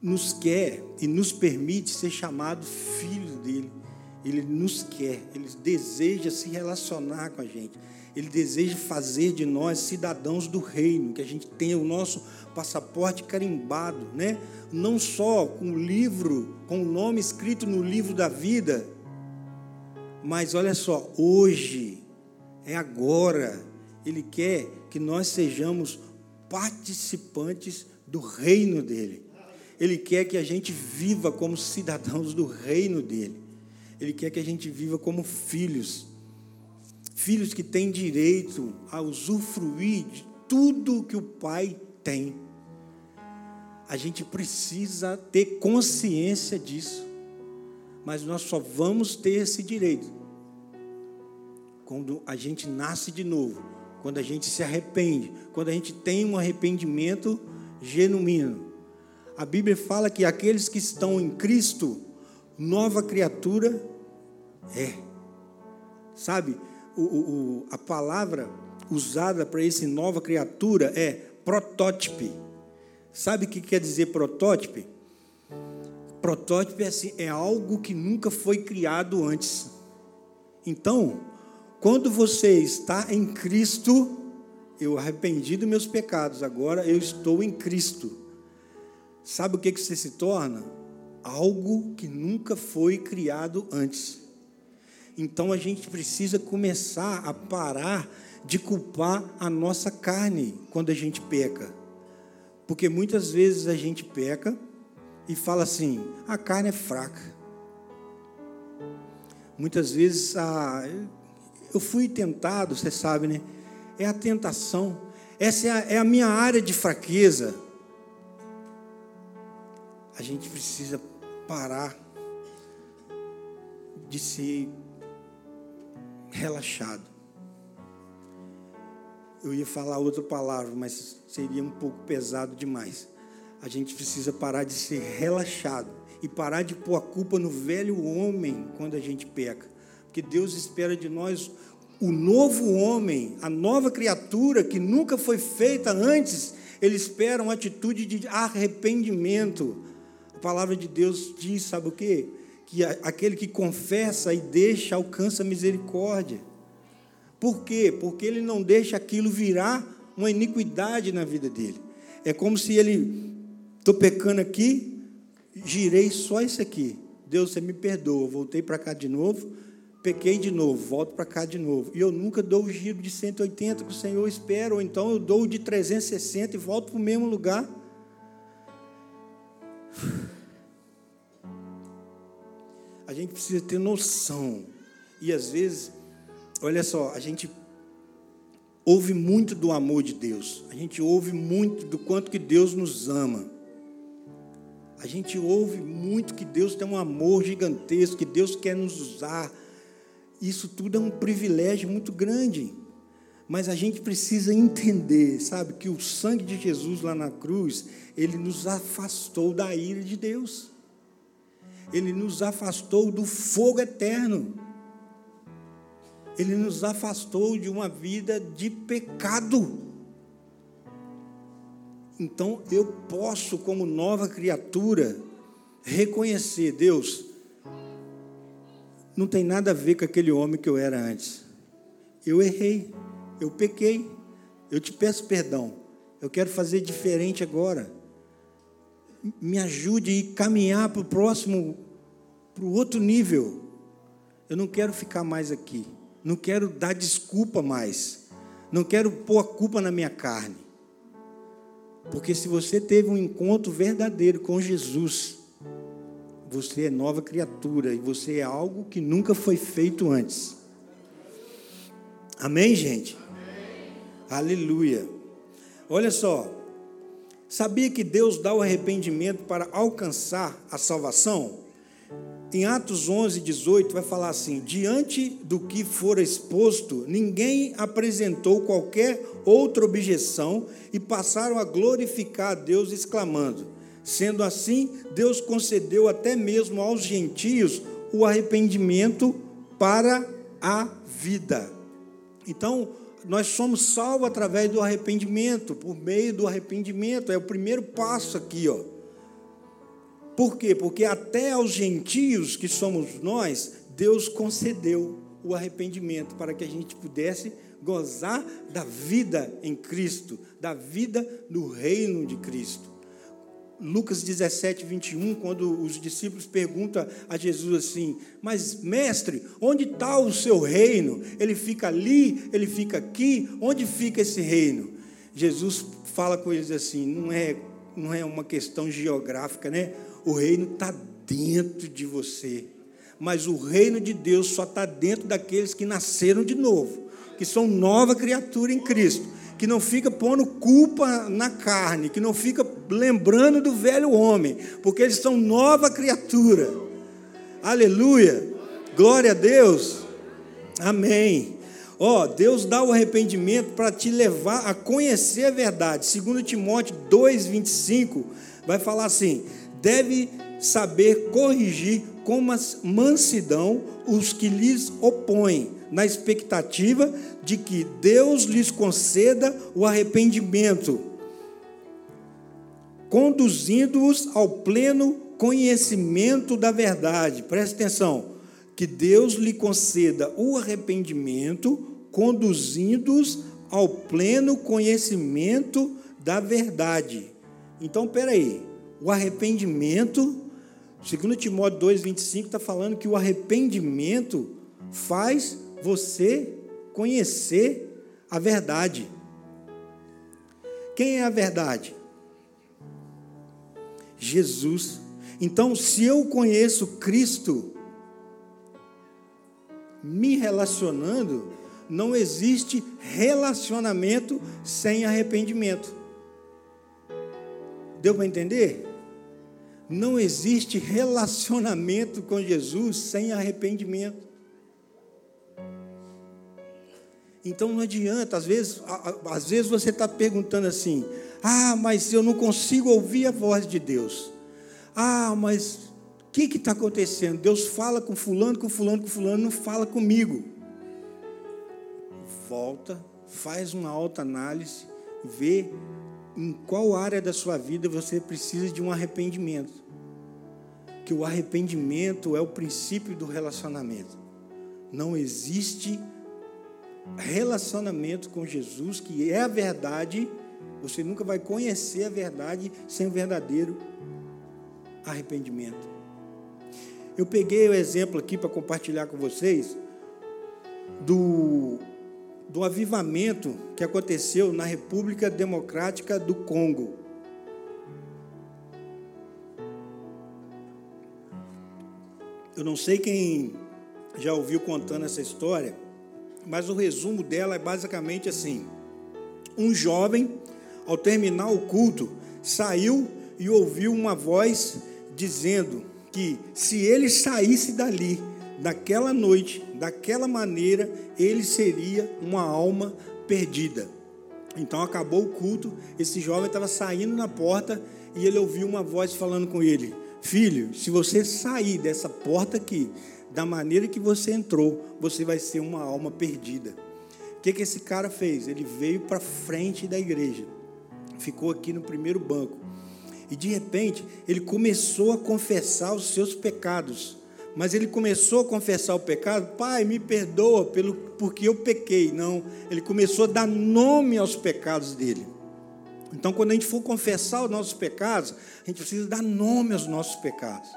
nos quer e nos permite ser chamados filhos dele. Ele nos quer, ele deseja se relacionar com a gente. Ele deseja fazer de nós cidadãos do reino, que a gente tenha o nosso passaporte carimbado, né? Não só com o livro, com o nome escrito no livro da vida, mas olha só, hoje, é agora, Ele quer que nós sejamos participantes do reino dele. Ele quer que a gente viva como cidadãos do reino dele. Ele quer que a gente viva como filhos filhos que têm direito a usufruir de tudo que o pai tem. A gente precisa ter consciência disso, mas nós só vamos ter esse direito quando a gente nasce de novo, quando a gente se arrepende, quando a gente tem um arrependimento genuíno. A Bíblia fala que aqueles que estão em Cristo, nova criatura é. Sabe? o, o, a palavra usada para esse nova criatura é protótipe. Sabe o que quer dizer protótipe? Protótipo é, assim, é algo que nunca foi criado antes. Então, quando você está em Cristo, eu arrependi dos meus pecados, agora eu estou em Cristo. Sabe o que, que você se torna? Algo que nunca foi criado antes. Então a gente precisa começar a parar de culpar a nossa carne quando a gente peca. Porque muitas vezes a gente peca e fala assim: a carne é fraca. Muitas vezes ah, eu fui tentado, você sabe, né? É a tentação. Essa é a, é a minha área de fraqueza. A gente precisa parar de ser relaxado. Eu ia falar outra palavra, mas seria um pouco pesado demais. A gente precisa parar de ser relaxado e parar de pôr a culpa no velho homem quando a gente peca. Porque Deus espera de nós o novo homem, a nova criatura que nunca foi feita antes. Ele espera uma atitude de arrependimento. A palavra de Deus diz, sabe o quê? que aquele que confessa e deixa alcança misericórdia. Por quê? Porque ele não deixa aquilo virar uma iniquidade na vida dele. É como se ele, estou pecando aqui, girei só isso aqui. Deus, você me perdoa. Voltei para cá de novo, pequei de novo, volto para cá de novo. E eu nunca dou o giro de 180 que o Senhor espera, ou então eu dou o de 360 e volto para o mesmo lugar. a gente precisa ter noção. E às vezes, olha só, a gente ouve muito do amor de Deus. A gente ouve muito do quanto que Deus nos ama. A gente ouve muito que Deus tem um amor gigantesco, que Deus quer nos usar. Isso tudo é um privilégio muito grande. Mas a gente precisa entender, sabe, que o sangue de Jesus lá na cruz, ele nos afastou da ira de Deus. Ele nos afastou do fogo eterno. Ele nos afastou de uma vida de pecado. Então eu posso, como nova criatura, reconhecer, Deus, não tem nada a ver com aquele homem que eu era antes. Eu errei, eu pequei, eu te peço perdão. Eu quero fazer diferente agora me ajude a caminhar para o próximo, para o outro nível. Eu não quero ficar mais aqui. Não quero dar desculpa mais. Não quero pôr a culpa na minha carne. Porque se você teve um encontro verdadeiro com Jesus, você é nova criatura e você é algo que nunca foi feito antes. Amém, gente? Amém. Aleluia. Olha só, Sabia que Deus dá o arrependimento para alcançar a salvação? Em Atos 11, 18, vai falar assim: Diante do que for exposto, ninguém apresentou qualquer outra objeção e passaram a glorificar a Deus, exclamando: Sendo assim, Deus concedeu até mesmo aos gentios o arrependimento para a vida. Então, nós somos salvos através do arrependimento, por meio do arrependimento, é o primeiro passo aqui, ó. Por quê? Porque até aos gentios que somos nós, Deus concedeu o arrependimento para que a gente pudesse gozar da vida em Cristo, da vida no reino de Cristo. Lucas 17, 21, quando os discípulos perguntam a Jesus assim: Mas, mestre, onde está o seu reino? Ele fica ali, ele fica aqui, onde fica esse reino? Jesus fala com eles assim: não é, não é uma questão geográfica, né? O reino está dentro de você. Mas o reino de Deus só está dentro daqueles que nasceram de novo, que são nova criatura em Cristo que não fica pondo culpa na carne, que não fica lembrando do velho homem, porque eles são nova criatura. Aleluia! Glória a Deus! Amém. Ó, oh, Deus dá o arrependimento para te levar a conhecer a verdade. Segundo Timóteo 2:25 vai falar assim: deve saber corrigir com mansidão os que lhes opõem na expectativa de que Deus lhes conceda o arrependimento, conduzindo-os ao pleno conhecimento da verdade. Preste atenção, que Deus lhe conceda o arrependimento, conduzindo-os ao pleno conhecimento da verdade. Então, peraí, o arrependimento, segundo Timóteo 2,25, está falando que o arrependimento faz você conhecer a verdade. Quem é a verdade? Jesus. Então, se eu conheço Cristo, me relacionando, não existe relacionamento sem arrependimento. Deu para entender? Não existe relacionamento com Jesus sem arrependimento. Então não adianta, às vezes, às vezes você está perguntando assim: ah, mas eu não consigo ouvir a voz de Deus. Ah, mas o que está acontecendo? Deus fala com fulano, com fulano, com fulano, não fala comigo. Volta, faz uma alta análise, vê em qual área da sua vida você precisa de um arrependimento. Que o arrependimento é o princípio do relacionamento. Não existe relacionamento com Jesus, que é a verdade, você nunca vai conhecer a verdade sem o verdadeiro arrependimento. Eu peguei o exemplo aqui para compartilhar com vocês do, do avivamento que aconteceu na República Democrática do Congo. Eu não sei quem já ouviu contando essa história, mas o resumo dela é basicamente assim: um jovem, ao terminar o culto, saiu e ouviu uma voz dizendo que se ele saísse dali, daquela noite, daquela maneira, ele seria uma alma perdida. Então acabou o culto, esse jovem estava saindo na porta e ele ouviu uma voz falando com ele: Filho, se você sair dessa porta aqui, da maneira que você entrou, você vai ser uma alma perdida. O que, que esse cara fez? Ele veio para frente da igreja, ficou aqui no primeiro banco. E de repente, ele começou a confessar os seus pecados. Mas ele começou a confessar o pecado, Pai, me perdoa pelo, porque eu pequei. Não, ele começou a dar nome aos pecados dele. Então, quando a gente for confessar os nossos pecados, a gente precisa dar nome aos nossos pecados.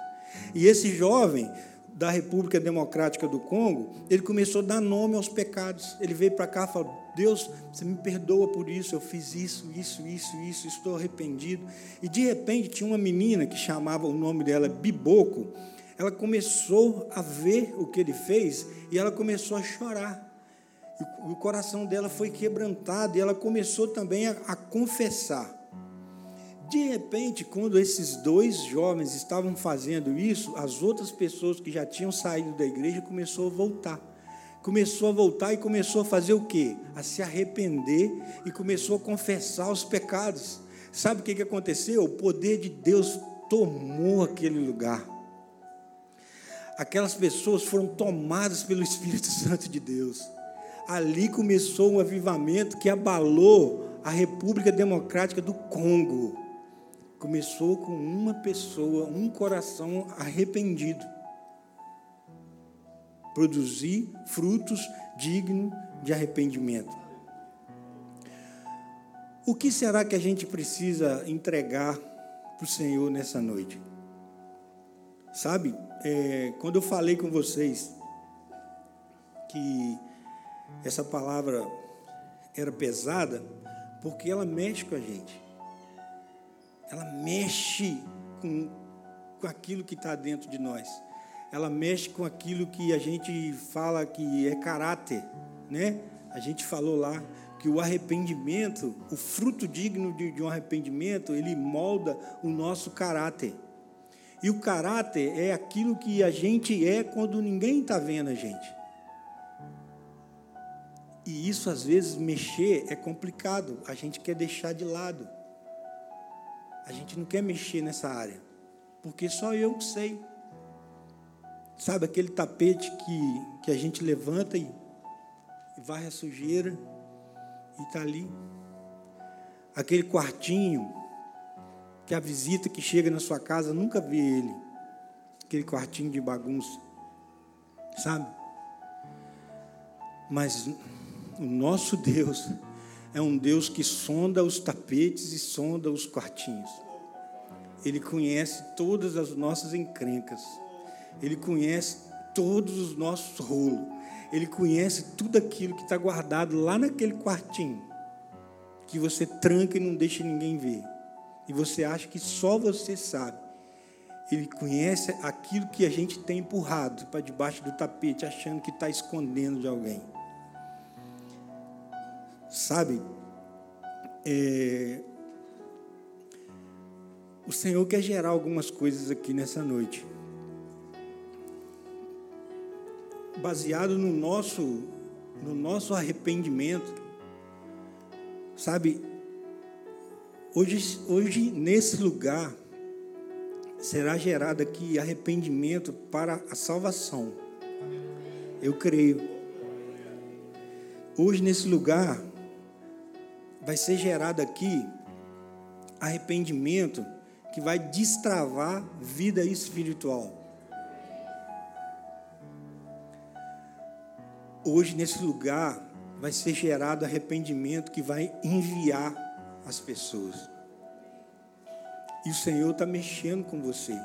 E esse jovem, da República Democrática do Congo, ele começou a dar nome aos pecados. Ele veio para cá e falou: Deus, você me perdoa por isso, eu fiz isso, isso, isso, isso, estou arrependido. E de repente tinha uma menina que chamava o nome dela Biboco. Ela começou a ver o que ele fez e ela começou a chorar. E o coração dela foi quebrantado e ela começou também a, a confessar. De repente, quando esses dois jovens estavam fazendo isso, as outras pessoas que já tinham saído da igreja começou a voltar. Começou a voltar e começou a fazer o quê? A se arrepender e começou a confessar os pecados. Sabe o que aconteceu? O poder de Deus tomou aquele lugar. Aquelas pessoas foram tomadas pelo Espírito Santo de Deus. Ali começou um avivamento que abalou a República Democrática do Congo começou com uma pessoa, um coração arrependido. Produzir frutos dignos de arrependimento. O que será que a gente precisa entregar para o Senhor nessa noite? Sabe, é, quando eu falei com vocês que essa palavra era pesada, porque ela mexe com a gente. Ela mexe com, com aquilo que está dentro de nós. Ela mexe com aquilo que a gente fala que é caráter, né? A gente falou lá que o arrependimento, o fruto digno de, de um arrependimento, ele molda o nosso caráter. E o caráter é aquilo que a gente é quando ninguém está vendo a gente. E isso, às vezes, mexer é complicado. A gente quer deixar de lado. A gente não quer mexer nessa área. Porque só eu sei. Sabe aquele tapete que, que a gente levanta e, e varre a sujeira e está ali? Aquele quartinho que a visita que chega na sua casa nunca vê ele. Aquele quartinho de bagunça. Sabe? Mas o nosso Deus é um Deus que sonda os tapetes e sonda os quartinhos. Ele conhece todas as nossas encrencas. Ele conhece todos os nossos rolos. Ele conhece tudo aquilo que está guardado lá naquele quartinho. Que você tranca e não deixa ninguém ver. E você acha que só você sabe. Ele conhece aquilo que a gente tem empurrado para debaixo do tapete, achando que está escondendo de alguém. Sabe? É... O Senhor quer gerar algumas coisas aqui nessa noite. Baseado no nosso, no nosso arrependimento. Sabe? Hoje, hoje, nesse lugar, será gerado aqui arrependimento para a salvação. Eu creio. Hoje, nesse lugar, vai ser gerado aqui arrependimento que vai destravar vida espiritual. Hoje, nesse lugar, vai ser gerado arrependimento que vai enviar as pessoas. E o Senhor está mexendo com você.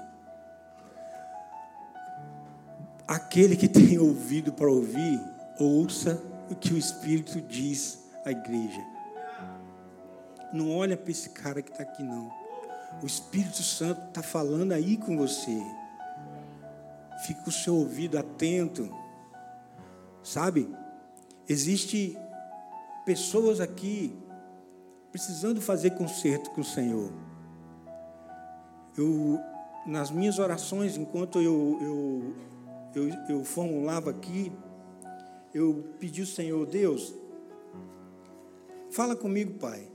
Aquele que tem ouvido para ouvir, ouça o que o Espírito diz à igreja. Não olha para esse cara que está aqui, não. O Espírito Santo está falando aí com você. Fica o seu ouvido atento. Sabe? Existe pessoas aqui precisando fazer conserto com o Senhor. Eu, nas minhas orações, enquanto eu, eu, eu, eu formulava aqui, eu pedi ao Senhor, Deus, fala comigo, Pai.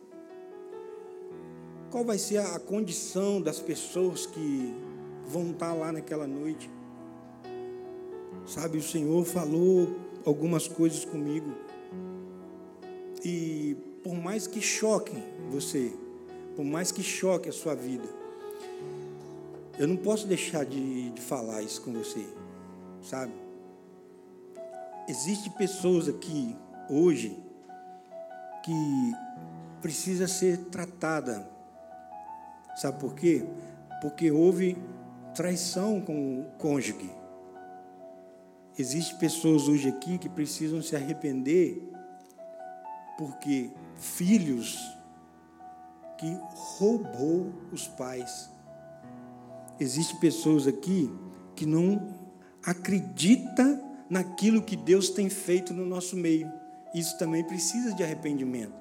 Qual vai ser a condição das pessoas que vão estar lá naquela noite? Sabe, o Senhor falou algumas coisas comigo. E por mais que choquem você, por mais que choque a sua vida, eu não posso deixar de, de falar isso com você, sabe? Existem pessoas aqui hoje que precisa ser tratada Sabe por quê? Porque houve traição com o cônjuge. Existem pessoas hoje aqui que precisam se arrepender porque filhos que roubou os pais. Existem pessoas aqui que não acredita naquilo que Deus tem feito no nosso meio. Isso também precisa de arrependimento,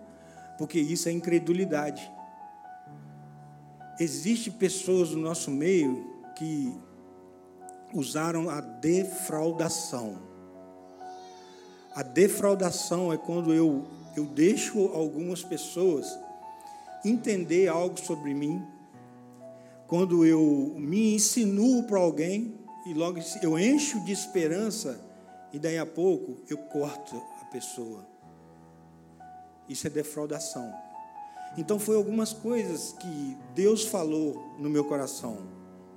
porque isso é incredulidade. Existem pessoas no nosso meio que usaram a defraudação. A defraudação é quando eu, eu deixo algumas pessoas entender algo sobre mim, quando eu me insinuo para alguém e logo eu encho de esperança e daí a pouco eu corto a pessoa. Isso é defraudação. Então foi algumas coisas que Deus falou no meu coração.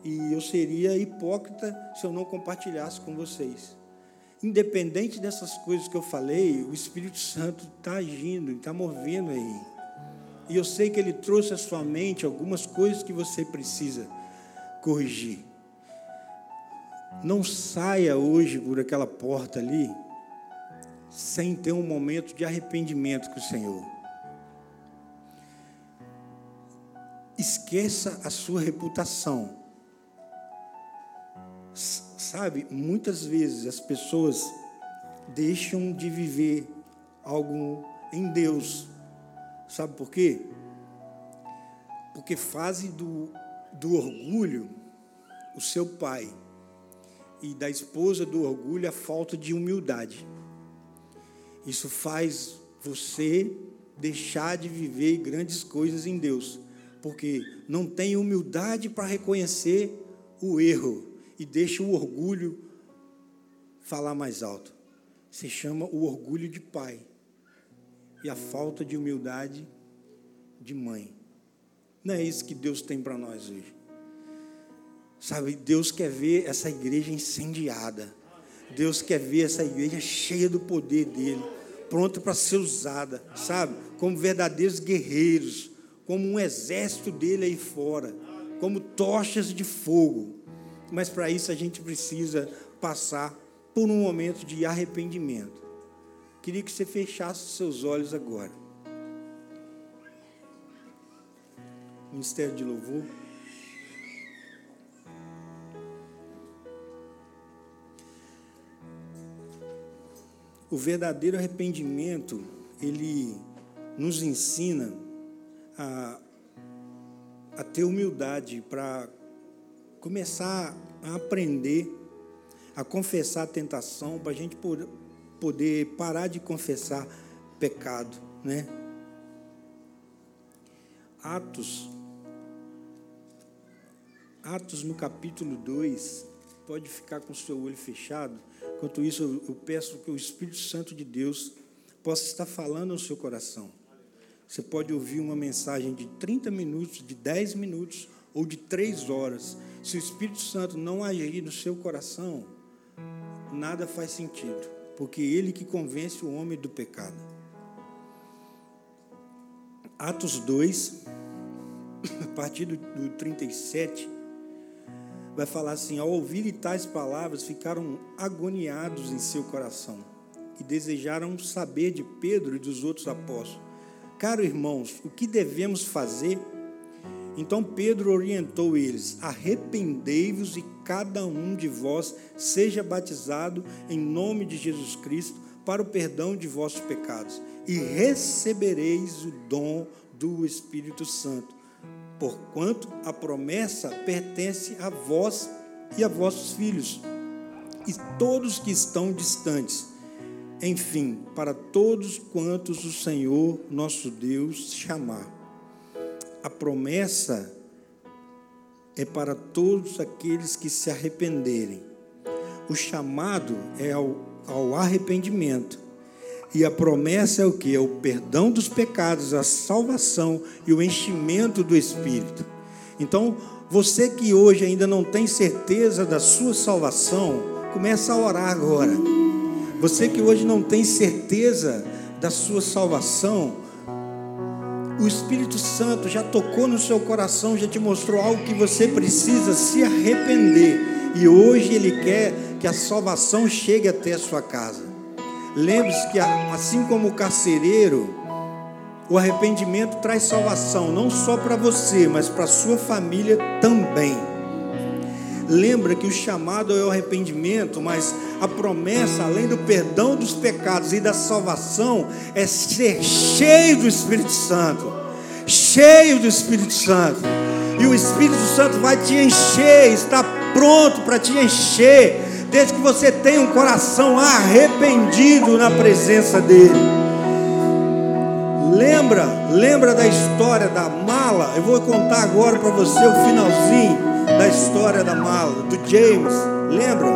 E eu seria hipócrita se eu não compartilhasse com vocês. independente dessas coisas que eu falei, o Espírito Santo está agindo, está movendo aí. E eu sei que Ele trouxe à sua mente algumas coisas que você precisa corrigir. Não saia hoje por aquela porta ali sem ter um momento de arrependimento com o Senhor. Esqueça a sua reputação. Sabe, muitas vezes as pessoas deixam de viver algo em Deus. Sabe por quê? Porque fazem do, do orgulho o seu pai e da esposa do orgulho a falta de humildade. Isso faz você deixar de viver grandes coisas em Deus, porque não tem humildade para reconhecer o erro e deixa o orgulho falar mais alto. Se chama o orgulho de pai e a falta de humildade de mãe. Não é isso que Deus tem para nós hoje. Sabe, Deus quer ver essa igreja incendiada. Deus quer ver essa igreja cheia do poder dele, pronta para ser usada, sabe? Como verdadeiros guerreiros, como um exército dele aí fora, como tochas de fogo. Mas para isso a gente precisa passar por um momento de arrependimento. Queria que você fechasse seus olhos agora. Ministério de Louvor. O verdadeiro arrependimento, ele nos ensina a, a ter humildade para começar a aprender a confessar a tentação, para a gente poder parar de confessar pecado, né? Atos, Atos no capítulo 2, pode ficar com o seu olho fechado. Enquanto isso, eu peço que o Espírito Santo de Deus possa estar falando no seu coração. Você pode ouvir uma mensagem de 30 minutos, de 10 minutos ou de 3 horas. Se o Espírito Santo não agir no seu coração, nada faz sentido, porque ele que convence o homem do pecado. Atos 2, a partir do, do 37, vai falar assim: ao ouvirem tais palavras, ficaram agoniados em seu coração e desejaram saber de Pedro e dos outros apóstolos. Caro irmãos, o que devemos fazer? Então Pedro orientou eles: arrependei-vos e cada um de vós seja batizado em nome de Jesus Cristo para o perdão de vossos pecados, e recebereis o dom do Espírito Santo porquanto a promessa pertence a vós e a vossos filhos, e todos que estão distantes. Enfim, para todos quantos o Senhor nosso Deus chamar. A promessa é para todos aqueles que se arrependerem. O chamado é ao, ao arrependimento. E a promessa é o que? É o perdão dos pecados, a salvação e o enchimento do Espírito. Então, você que hoje ainda não tem certeza da sua salvação, começa a orar agora. Você que hoje não tem certeza da sua salvação, o Espírito Santo já tocou no seu coração, já te mostrou algo que você precisa se arrepender. E hoje Ele quer que a salvação chegue até a sua casa. Lembre-se que, assim como o carcereiro, o arrependimento traz salvação, não só para você, mas para a sua família também. Lembra que o chamado é o arrependimento, mas a promessa, além do perdão dos pecados e da salvação, é ser cheio do Espírito Santo. Cheio do Espírito Santo. E o Espírito Santo vai te encher, está pronto para te encher desde que você tenha um coração arrependido na presença dEle. Lembra, lembra da história da mala? Eu vou contar agora para você o finalzinho da história da mala, do James. Lembra?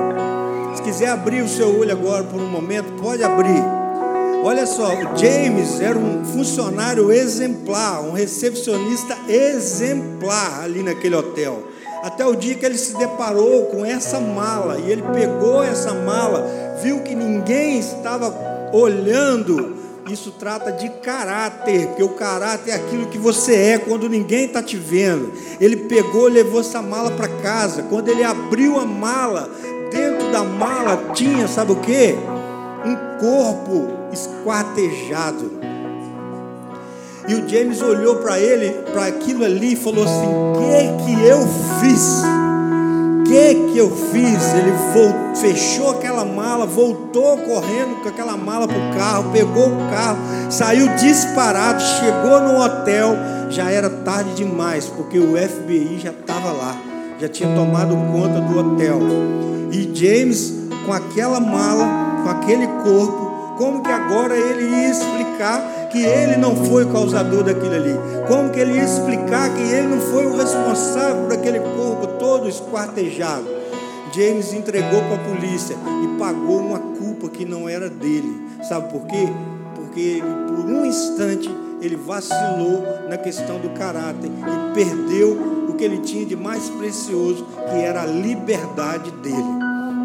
Se quiser abrir o seu olho agora por um momento, pode abrir. Olha só, o James era um funcionário exemplar, um recepcionista exemplar ali naquele hotel até o dia que ele se deparou com essa mala, e ele pegou essa mala, viu que ninguém estava olhando, isso trata de caráter, porque o caráter é aquilo que você é quando ninguém está te vendo. Ele pegou, levou essa mala para casa. Quando ele abriu a mala, dentro da mala tinha, sabe o que? Um corpo esquartejado. E o James olhou para ele, para aquilo ali e falou assim: "Que que eu fiz?" que que eu fiz? Ele voltou, fechou aquela mala, voltou correndo com aquela mala para o carro, pegou o carro, saiu disparado, chegou no hotel, já era tarde demais, porque o FBI já estava lá, já tinha tomado conta do hotel. E James, com aquela mala, com aquele corpo, como que agora ele ia explicar que ele não foi o causador daquilo ali? Como que ele ia explicar que ele não foi o responsável por aquele corpo todo esquartejado? James entregou para a polícia e pagou uma culpa que não era dele. Sabe por quê? Porque ele, por um instante ele vacilou na questão do caráter e perdeu o que ele tinha de mais precioso, que era a liberdade dele.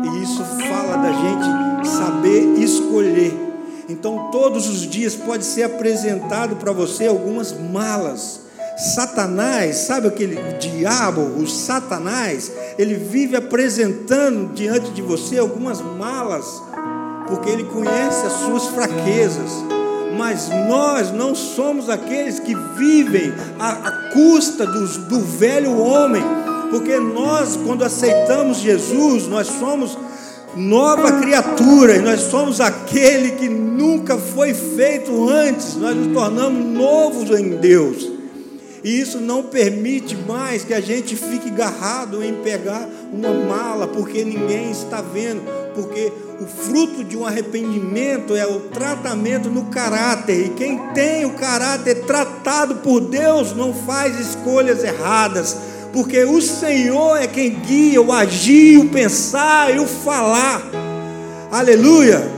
E isso fala da gente saber escolher então, todos os dias pode ser apresentado para você algumas malas. Satanás, sabe aquele diabo, o Satanás, ele vive apresentando diante de você algumas malas, porque ele conhece as suas fraquezas. Mas nós não somos aqueles que vivem à, à custa do, do velho homem, porque nós, quando aceitamos Jesus, nós somos nova criatura, e nós somos aquele que nunca foi feito antes, nós nos tornamos novos em Deus. E isso não permite mais que a gente fique garrado em pegar uma mala, porque ninguém está vendo, porque o fruto de um arrependimento é o tratamento no caráter, e quem tem o caráter tratado por Deus não faz escolhas erradas porque o Senhor é quem guia o agir, o pensar e o falar. Aleluia!